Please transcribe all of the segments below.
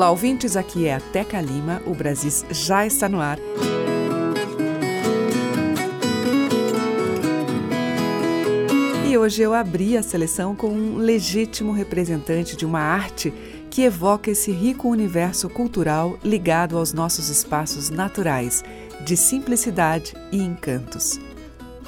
Olá, ouvintes, aqui é a Teca Lima, o Brasis já está no ar. E hoje eu abri a seleção com um legítimo representante de uma arte que evoca esse rico universo cultural ligado aos nossos espaços naturais, de simplicidade e encantos.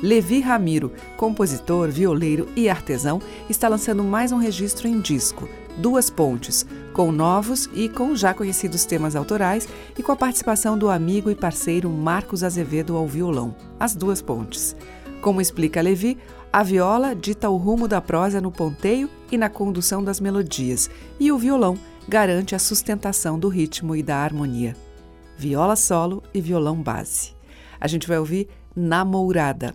Levi Ramiro, compositor, violeiro e artesão, está lançando mais um registro em disco, Duas Pontes, com novos e com já conhecidos temas autorais e com a participação do amigo e parceiro Marcos Azevedo ao violão, As Duas Pontes. Como explica Levi, a viola dita o rumo da prosa no ponteio e na condução das melodias, e o violão garante a sustentação do ritmo e da harmonia. Viola solo e violão base. A gente vai ouvir Namourada.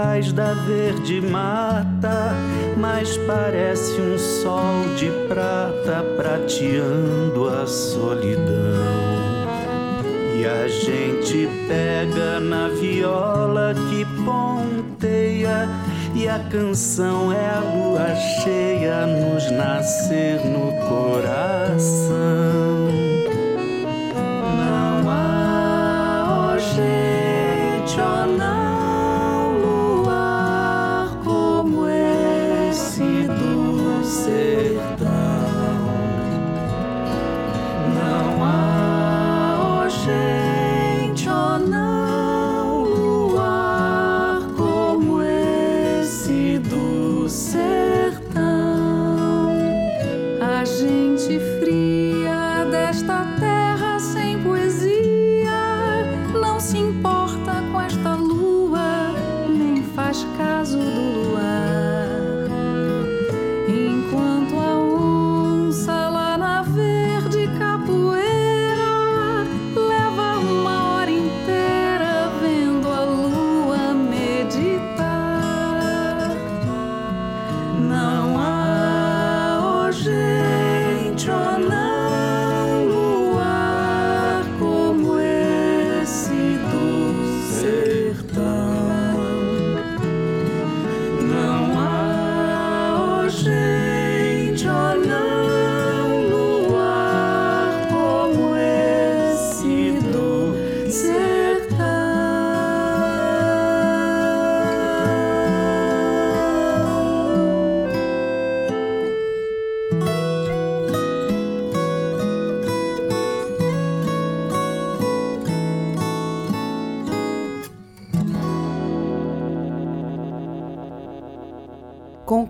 Trás da verde mata, mas parece um sol de prata prateando a solidão. E a gente pega na viola que ponteia, e a canção é a lua cheia nos nascer no coração.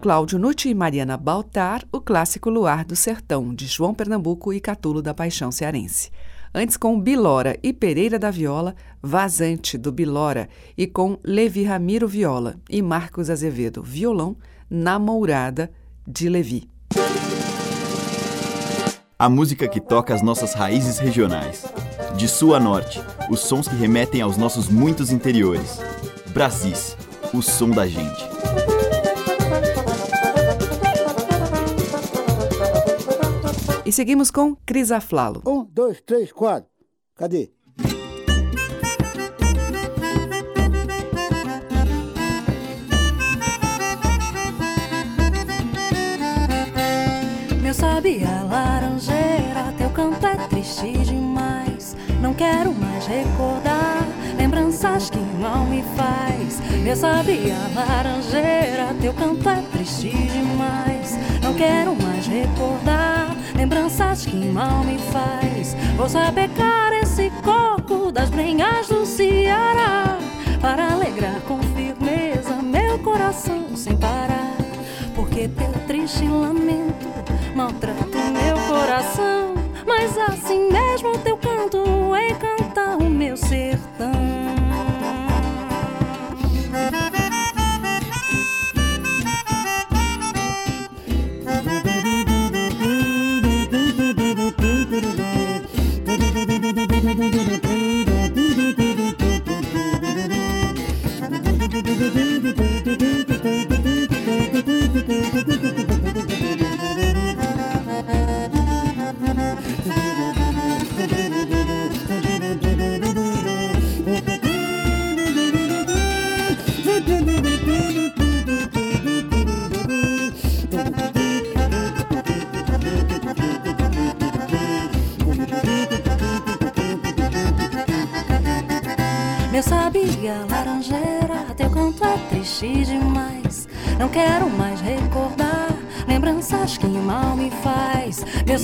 Cláudio Nucci e Mariana Baltar, o clássico Luar do Sertão, de João Pernambuco e Catulo da Paixão Cearense. Antes com Bilora e Pereira da Viola, Vazante do Bilora, e com Levi Ramiro Viola e Marcos Azevedo Violão, Namourada de Levi. A música que toca as nossas raízes regionais. De sul a norte, os sons que remetem aos nossos muitos interiores. Brasis, o som da gente. E seguimos com Cris Aflalo. Um, dois, três, quatro. Cadê? Meu sabia laranjeira, teu canto é triste demais. Não quero mais recordar lembranças que mal me faz. Meu sabia laranjeira, teu canto é triste demais. Não quero mais recordar lembranças que mal me faz. Vou sapecar esse coco das brenhas do Ceará para alegrar com firmeza meu coração sem parar. Porque teu triste lamento maltrata meu coração, mas assim mesmo teu canto encanta o meu sertão.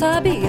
Faz.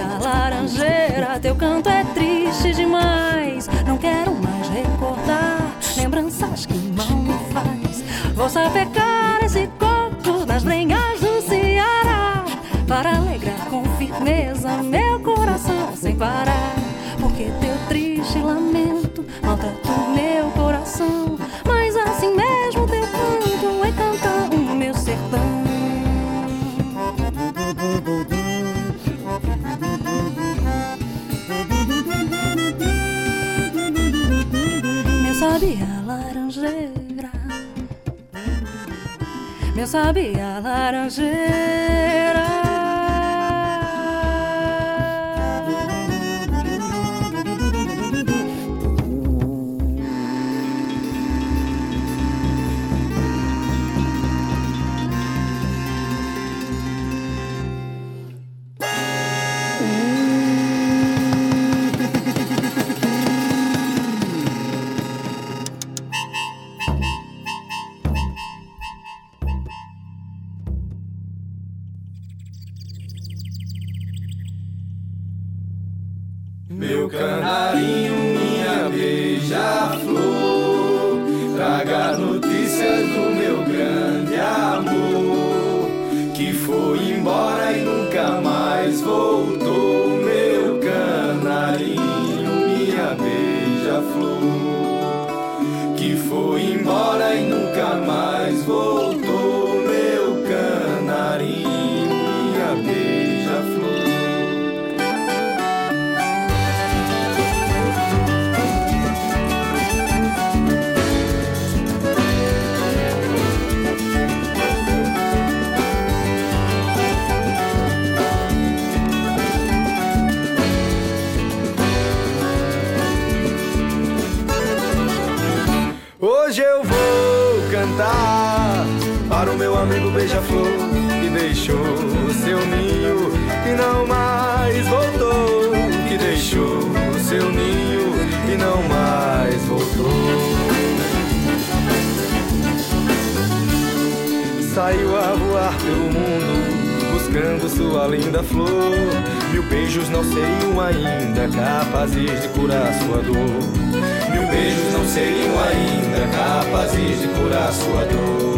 Mil beijos não seriam ainda capazes de curar sua dor. Mil beijos não seriam ainda capazes de curar sua dor.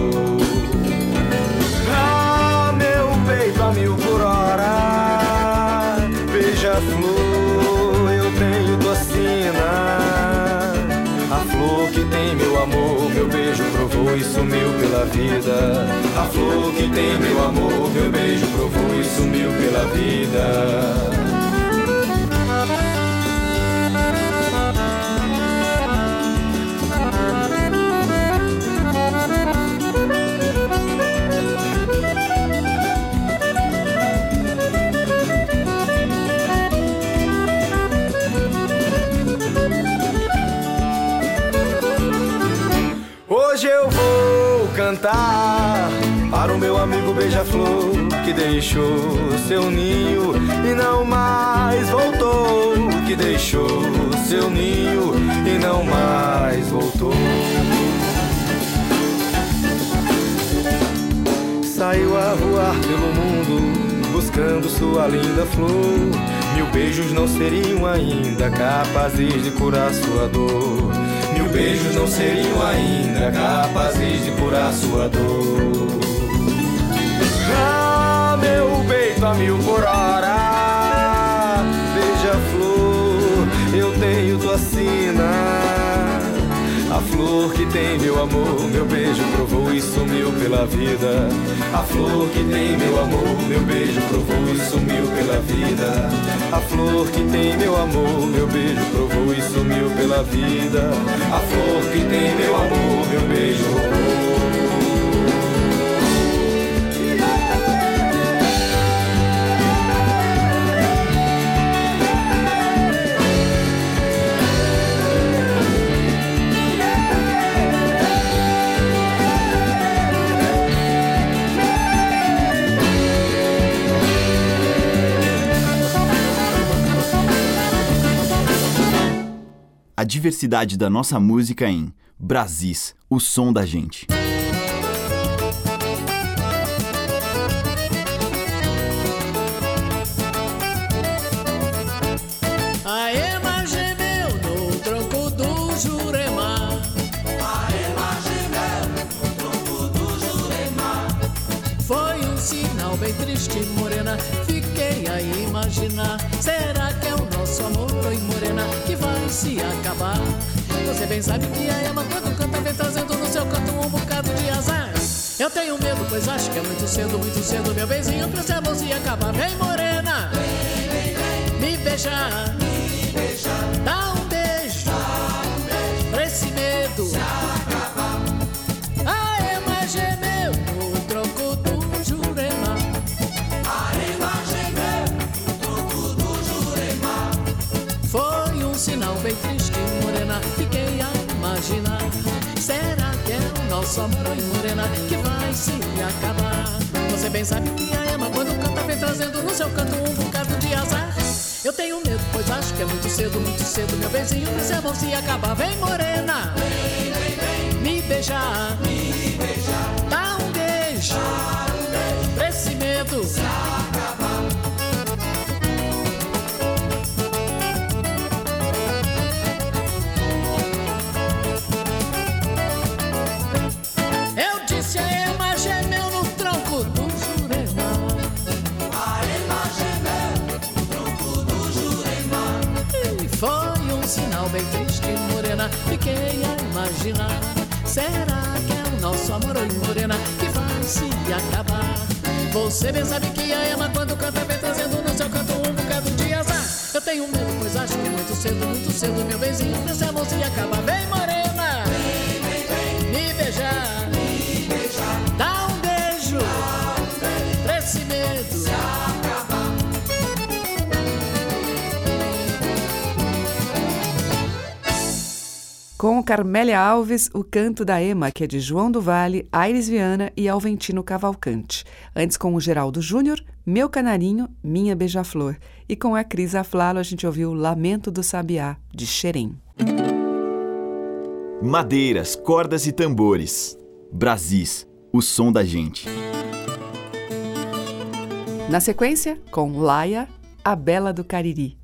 mil por hora. Beija-flor, eu tenho docina. A flor que tem meu amor, meu beijo provou e sumiu pela vida. A flor que tem meu amor, meu beijo provou e sumiu pela vida. Cantar para o meu amigo beija-flor que deixou seu ninho e não mais voltou. Que deixou seu ninho e não mais voltou. Saiu a voar pelo mundo buscando sua linda flor. Mil beijos não seriam ainda capazes de curar sua dor beijos não seriam ainda capazes de curar sua dor. Ah, meu peito a mil por hora, beija-flor, eu tenho tua sina. Flor que tem meu amor, meu beijo provou e sumiu pela vida. A flor que tem meu amor, meu beijo provou e sumiu pela vida. A flor que tem meu amor, meu beijo provou e sumiu pela vida. A flor que tem meu amor, meu beijo a diversidade da nossa música em Brasis, o som da gente. bem triste, morena. Fiquei a imaginar: será se acabar? Você bem sabe que a Ema, quando canta, vem trazendo no seu canto um bocado de azar. Eu tenho medo, pois acho que é muito cedo, muito cedo, meu benzinho, pra essa mão se acabar. Vem, morena, vem, vem, vem. me beijar, me beijar. Dá um beijo, Dá um beijo. pra esse medo nosso amor, oi morena, que vai se acabar. Você bem sabe que a Ema quando canta vem trazendo no seu canto um bocado de azar. Eu tenho medo, pois acho que é muito cedo, muito cedo, meu beijinho, esse amor se acabar. Vem morena, vem, vem, vem, me beijar, fiquei a imaginar. Será que é o nosso amor, oi morena, que vai se acabar? Você bem sabe que a Ema quando canta vem trazendo no seu canto um bocado de azar. Eu tenho medo, pois acho que muito cedo, muito cedo, meu beijinho, pra esse amor se acabar. Vem Com Carmélia Alves, o canto da Ema, que é de João do Vale, Aires Viana e Alventino Cavalcante. Antes com o Geraldo Júnior, Meu Canarinho, Minha Beija-Flor. E com a Cris Aflalo a gente ouviu Lamento do Sabiá, de Xerém. Madeiras, cordas e tambores. Brasis, o som da gente. Na sequência, com Laia, a Bela do Cariri.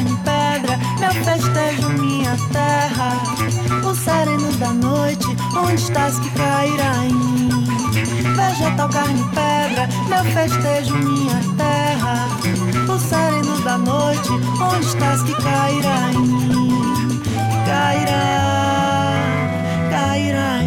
Carne e pedra, meu festejo, minha terra. O sereno da noite, onde estás que cairá em mim? Vegetal, carne e pedra, meu festejo, minha terra. O sereno da noite, onde estás que cairá em mim? Cairá, cairá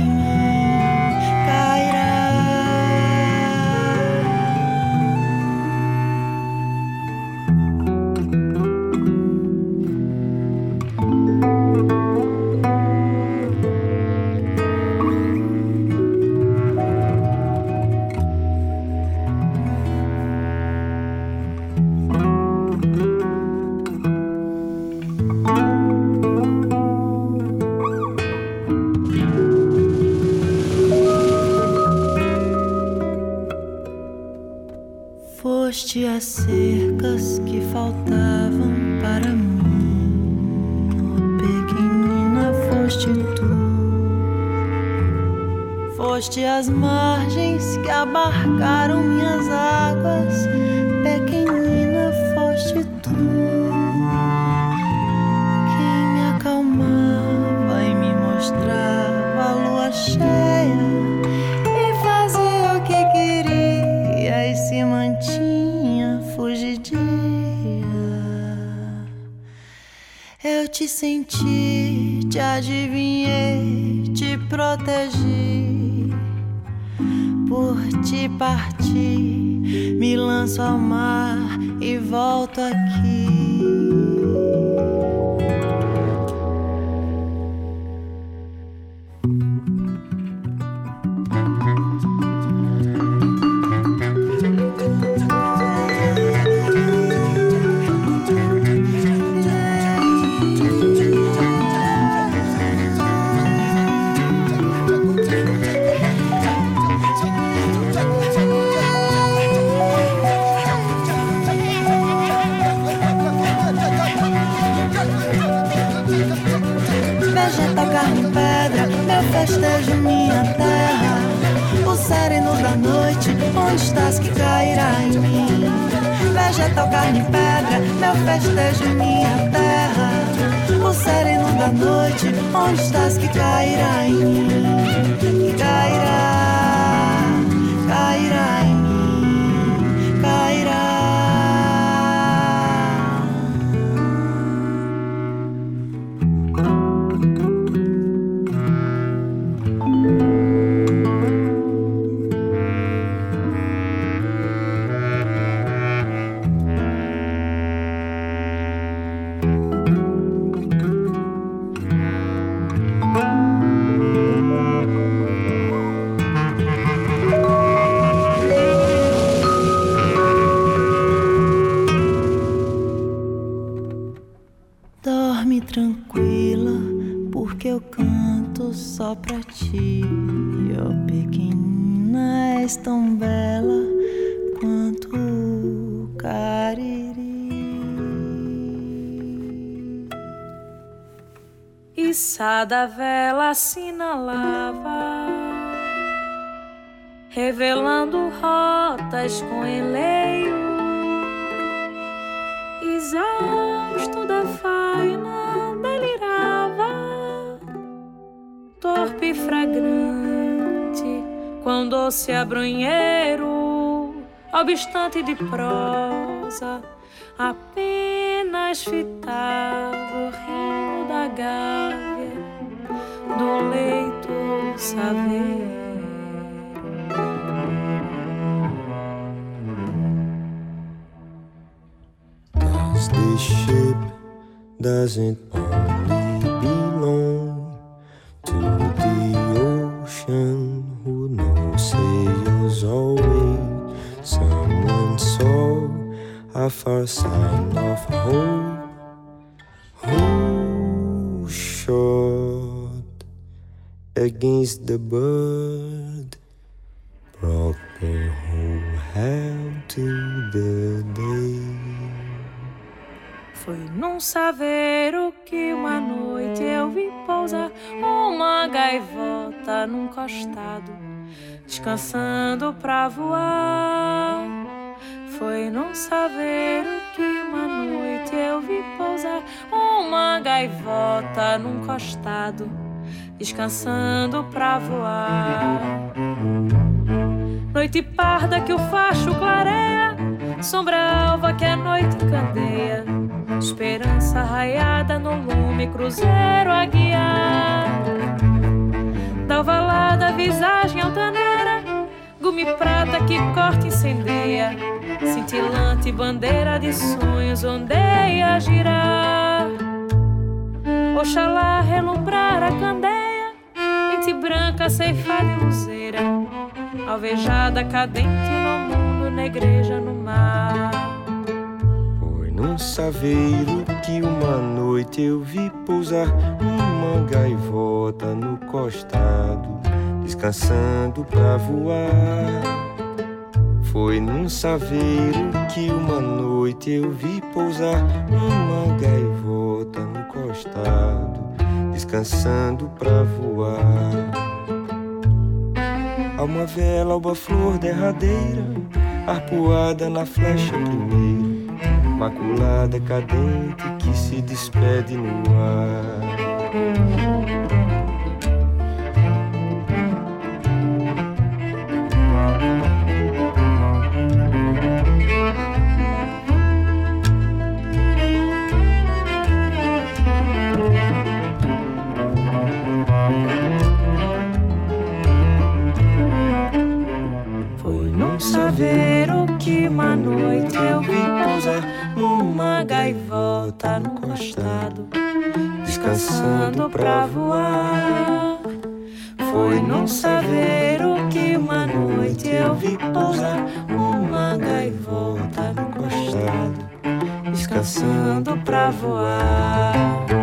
Exausto da faina, delirava, torpe e fragrante, com doce abrunheiro, obstante de prosa, apenas fitava o rimo da gávea do leito saber. This ship doesn't only belong to the ocean who knows sails always. Someone saw a far sign of hope. Who shot against the bird? Brought the whole hell to the. Foi num saveiro que uma noite eu vi pousar uma gaivota num costado, descansando pra voar. Foi num saveiro que uma noite eu vi pousar uma gaivota num costado, descansando pra voar. Noite parda que o facho clareia, sombra alva que a noite candeia, esperança raiada no lume, cruzeiro a guiar. Da ovalada visagem altaneira, gume prata que corta e incendeia, cintilante bandeira de sonhos ondeia girar. Oxalá relumbrar a candeia, ente branca ceifada e luzeira, alvejada cadente no mundo, negreja no mar. Num saveiro que uma noite eu vi pousar uma gaivota no costado, descansando pra voar. Foi num saveiro que uma noite eu vi pousar uma gaivota no costado, descansando pra voar. Há uma vela, uma flor derradeira, arpoada na flecha primeira, maculada cadente que se despede no ar. Foi num saveiro que uma noite eu vi descansando pra voar. Foi num saveiro que uma noite eu vi pousar uma gaivota no costado, descansando pra voar.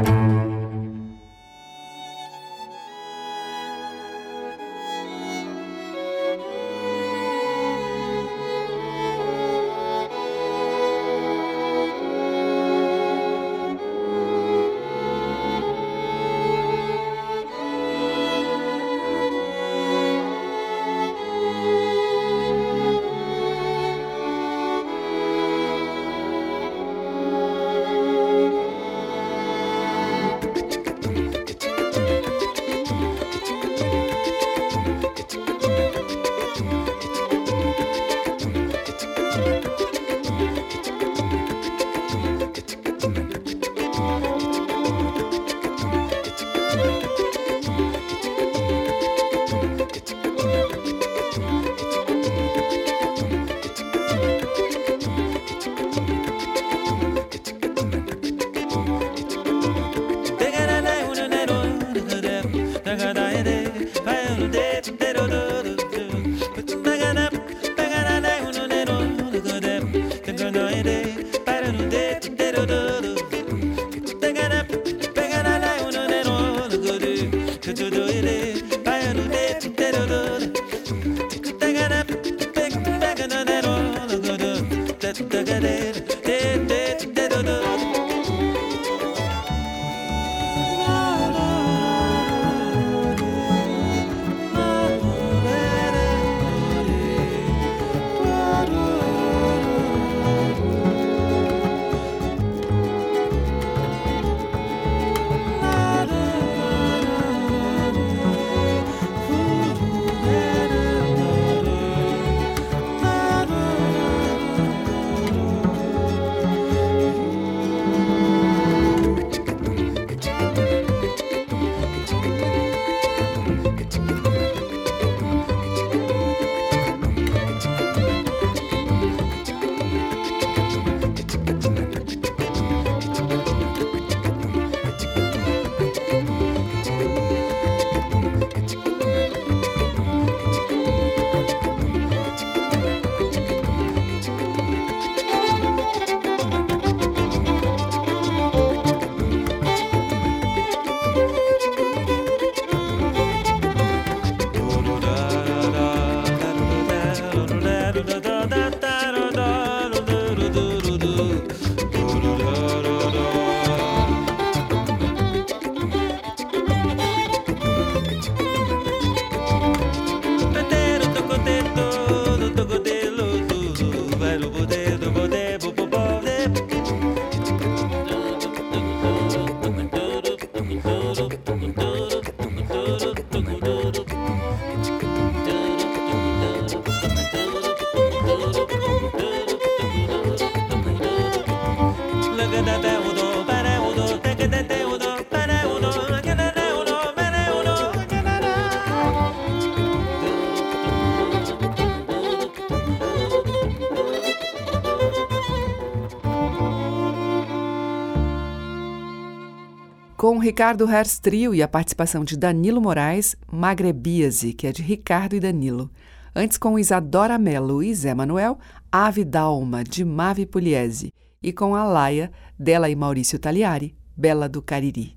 Com Ricardo Hertz Trio e a participação de Danilo Moraes, Magrebíase, que é de Ricardo e Danilo. Antes com Isadora Mello e Zé Manuel, Ave Dalma, de Mavi Pugliese. E com a Laia, dela e Maurício Taliari, Bela do Cariri.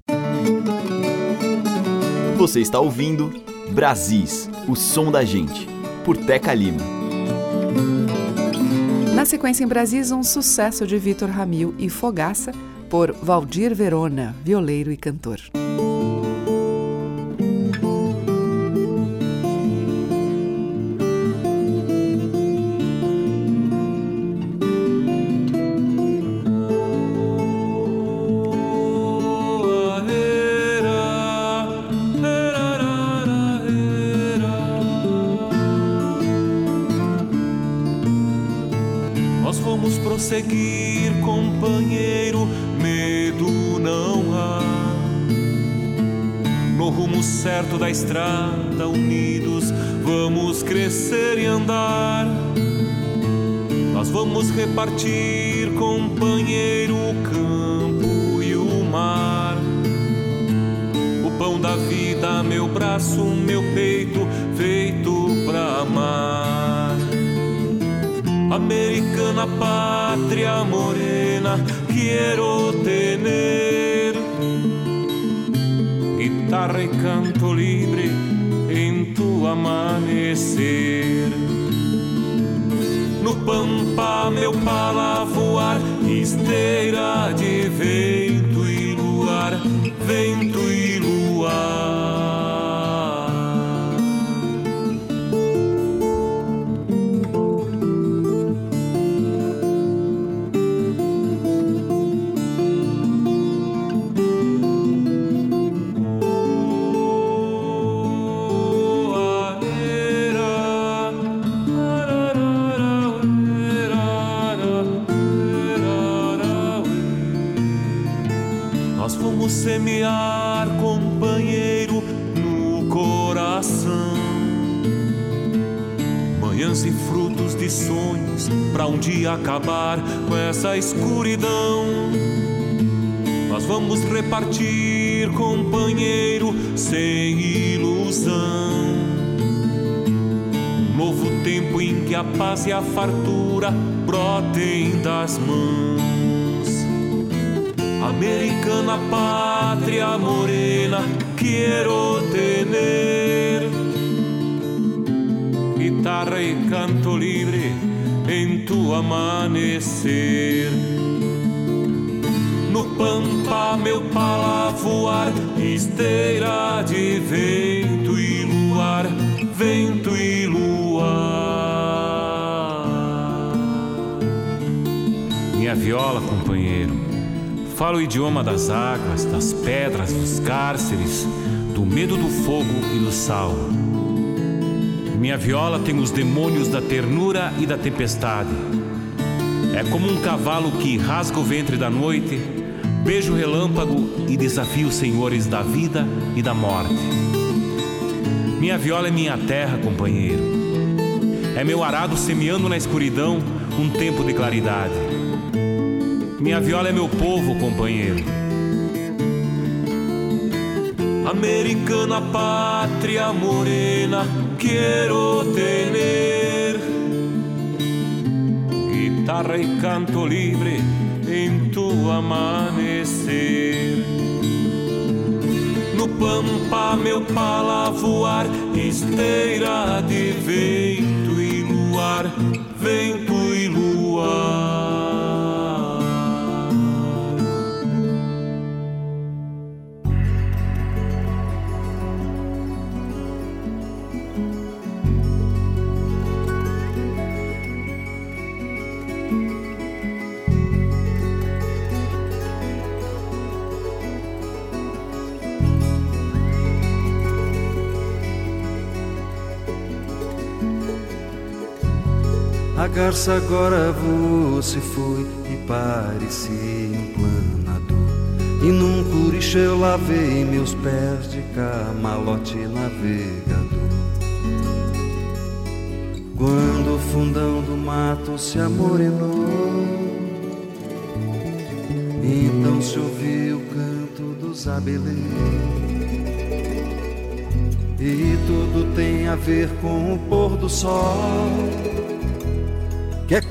Você está ouvindo Brasis, o som da gente, por Teca Lima. Na sequência em Brasis, um sucesso de Vitor Ramil e Fogaça, por Valdir Verona, violeiro e cantor. Semear, companheiro, no coração. Manhãs e frutos de sonhos, para um dia acabar com essa escuridão. Nós vamos repartir, companheiro, sem ilusão. Um novo tempo em que a paz e a fartura brotem das mãos. Americana pátria morena, quiero tener guitarra e canto livre em tu amanhecer. No pampa, meu pala voar, esteira de vento e luar, vento e luar. Minha viola, Fala o idioma das águas, das pedras, dos cárceres, do medo do fogo e do sal. Minha viola tem os demônios da ternura e da tempestade. É como um cavalo que rasga o ventre da noite, beija o relâmpago e desafia os senhores da vida e da morte. Minha viola é minha terra, companheiro. É meu arado semeando na escuridão um tempo de claridade. Minha viola é meu povo, companheiro. Americana pátria morena, quero tener guitarra e canto livre em tu amanhecer. No pampa, meu pala voar, esteira de vento e luar, vento garça agora se foi e parecia um planador. E num curicho eu lavei meus pés de camalote navegador. Quando o fundão do mato se amorenou, então se ouviu o canto do Jerusalém. E tudo tem a ver com o pôr do sol.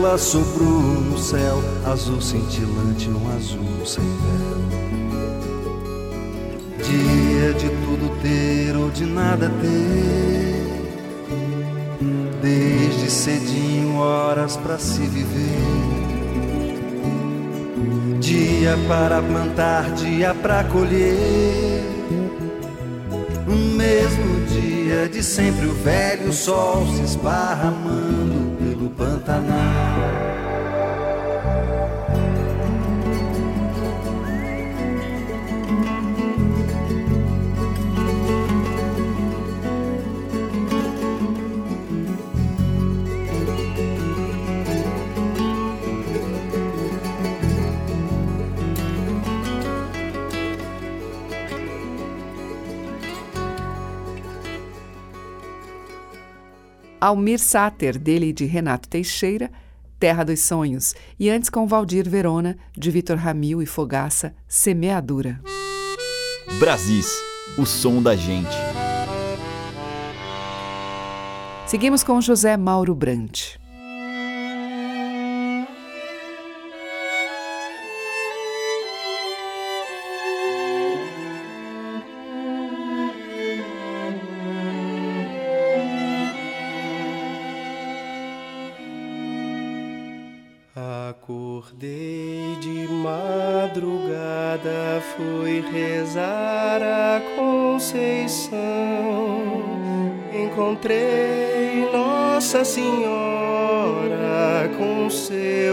Estrela sobrou no céu, azul cintilante, um azul sem véu. Dia de tudo ter ou de nada ter, desde cedinho horas para se viver. Dia para plantar, dia para colher. O mesmo dia de sempre o velho sol se esparramando Almir Sater, dele e de Renato Teixeira, Terra dos Sonhos, e antes com Valdir Verona, de Vitor Ramil e Fogaça, Semeadura. Brasis, o som da gente. Seguimos com José Mauro Brandt. Encontrei Nossa Senhora com seu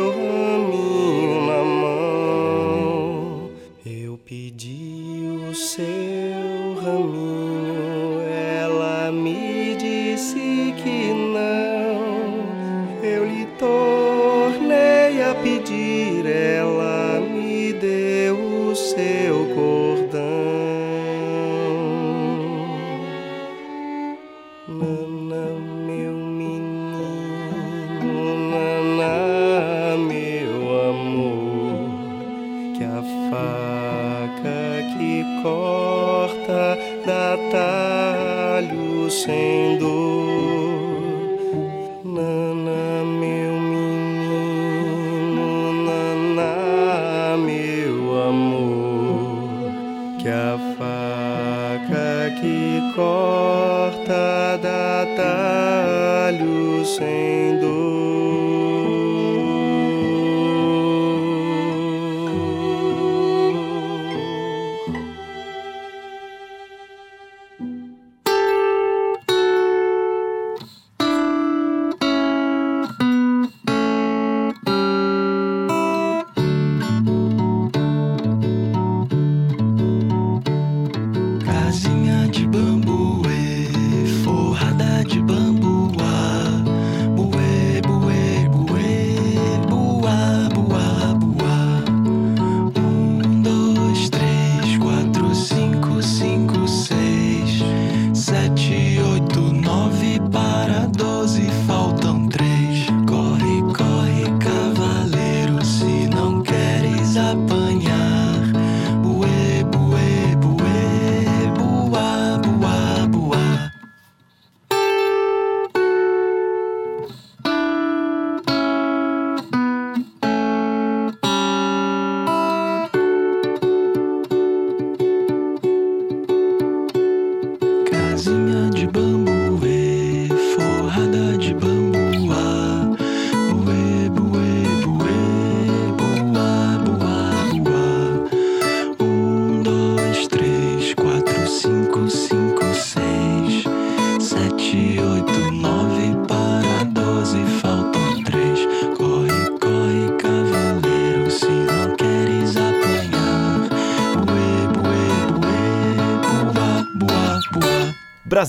que corta dá talho sem dor.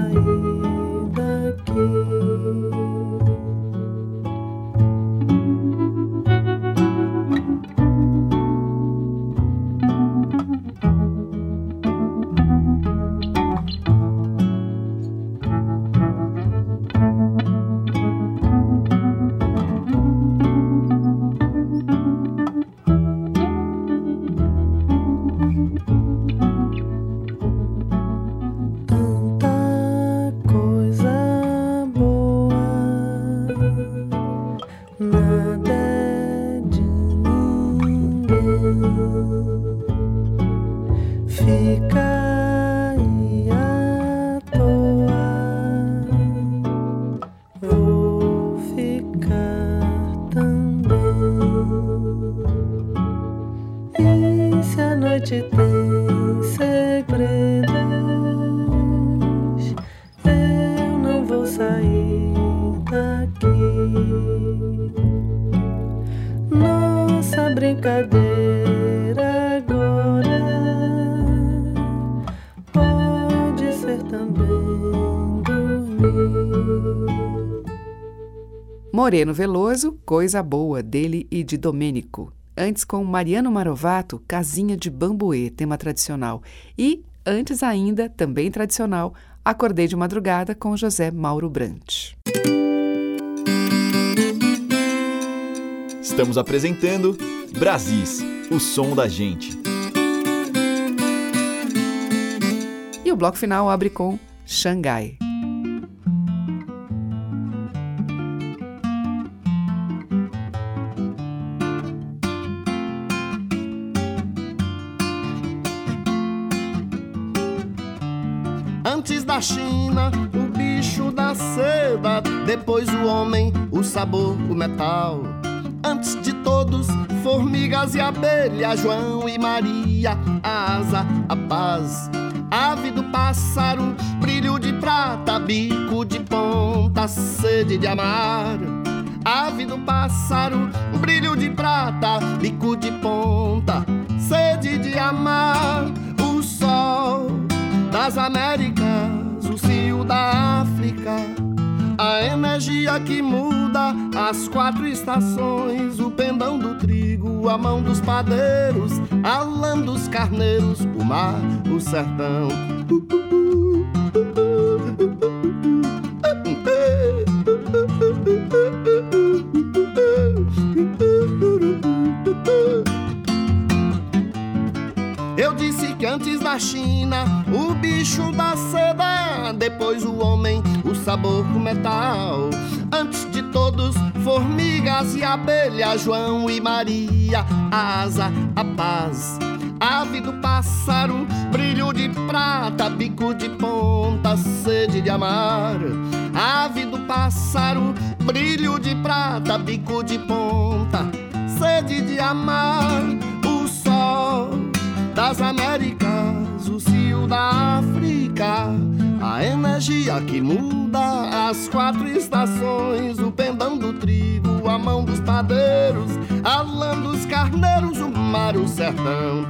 night. Moreno Veloso, Coisa Boa, dele e de Domênico. Antes com Mariano Marovato, Casinha de Bambuê, tema tradicional. E, antes ainda, também tradicional, Acordei de Madrugada com José Mauro Brant. Estamos apresentando Brasis, o som da gente. E o bloco final abre com Xangai. Da China, o bicho da seda, depois o homem, o sabor, o metal. Antes de todos, formigas e abelha, João e Maria, a asa, a paz. Ave do pássaro, brilho de prata, bico de ponta, sede de amar. Ave do pássaro, brilho de prata, bico de ponta, sede de amar. O sol das Américas da África, a energia que muda as quatro estações, o pendão do trigo, a mão dos padeiros, a lã dos carneiros, o mar, o sertão. Eu o sabor do metal. Antes de todos, formigas e abelha, João e Maria, a asa, a paz. ave do pássaro, brilho de prata, bico de ponta, sede de amar. Ave do pássaro, brilho de prata, bico de ponta, sede de amar. O sol das Américas, o cio da África, a energia que muda as quatro estações, o pendão do trigo, a mão dos padeiros, a lã dos carneiros, o mar, o sertão.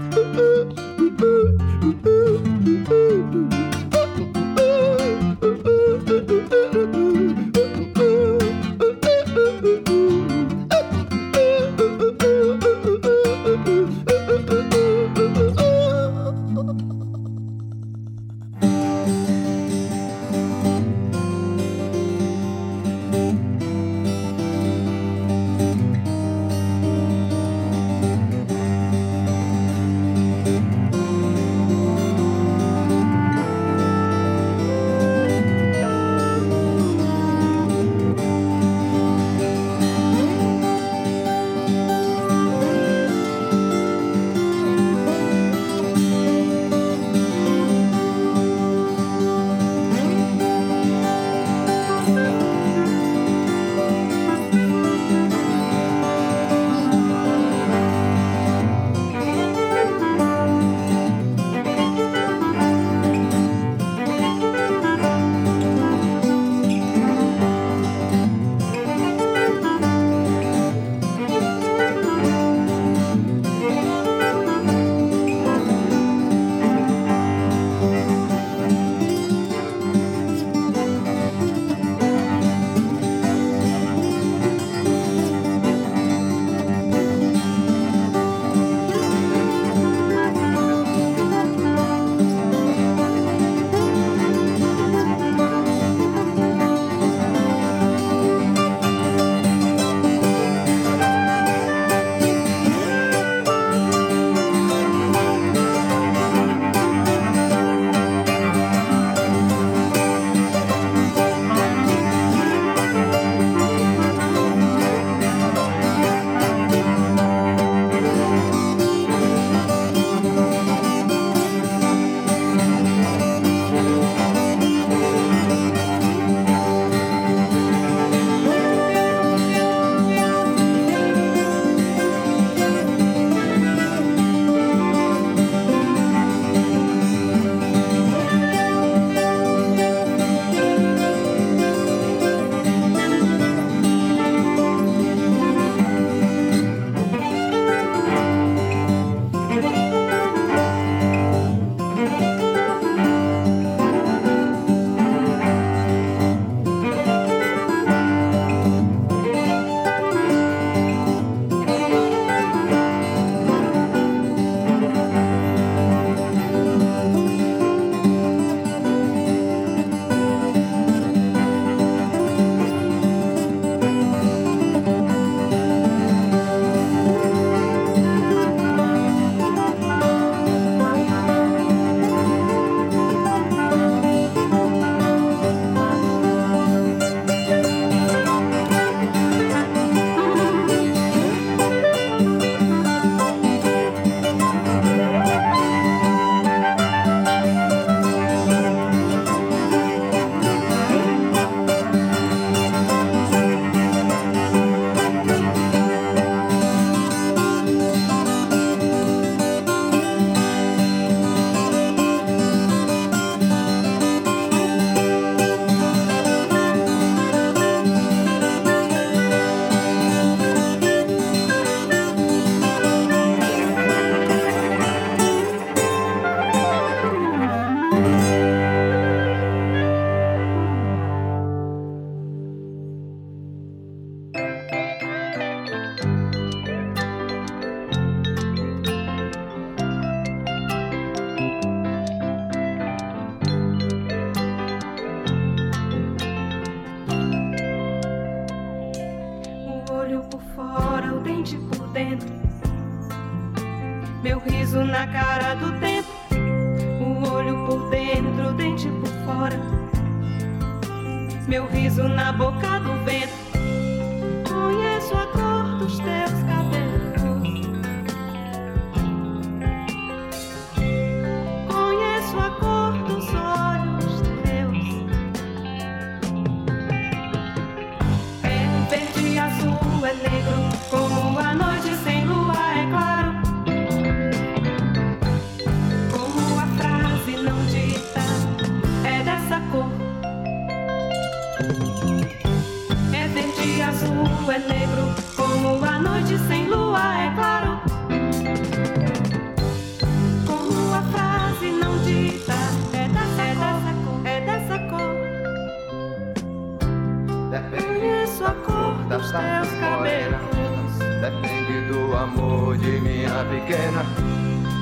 Amor de minha pequena.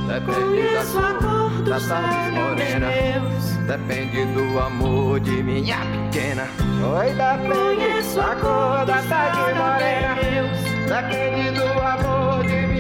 Depende da sua cor, da tarde morena. Depende do amor de minha pequena. Oi, depende da cor da tarde morena. Depende do amor de minha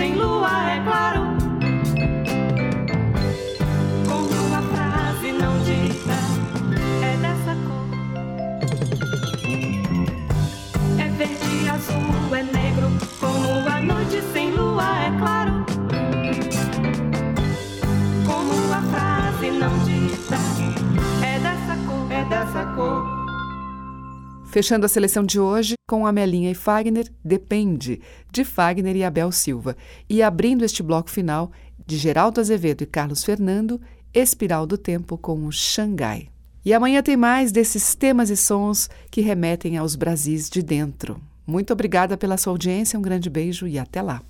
sem lua, é claro. Como a frase não dita, é dessa cor. É verde azul, é negro, como a noite sem lua, é claro. Como a frase não dita, é dessa cor, é dessa cor. Fechando a seleção de hoje com Amelinha e Fagner, Depende, de Fagner e Abel Silva. E abrindo este bloco final, de Geraldo Azevedo e Carlos Fernando, Espiral do Tempo com o Xangai. E amanhã tem mais desses temas e sons que remetem aos Brasis de dentro. Muito obrigada pela sua audiência, um grande beijo e até lá.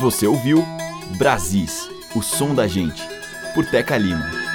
Você ouviu Brasis, o som da gente, por Teca Lima.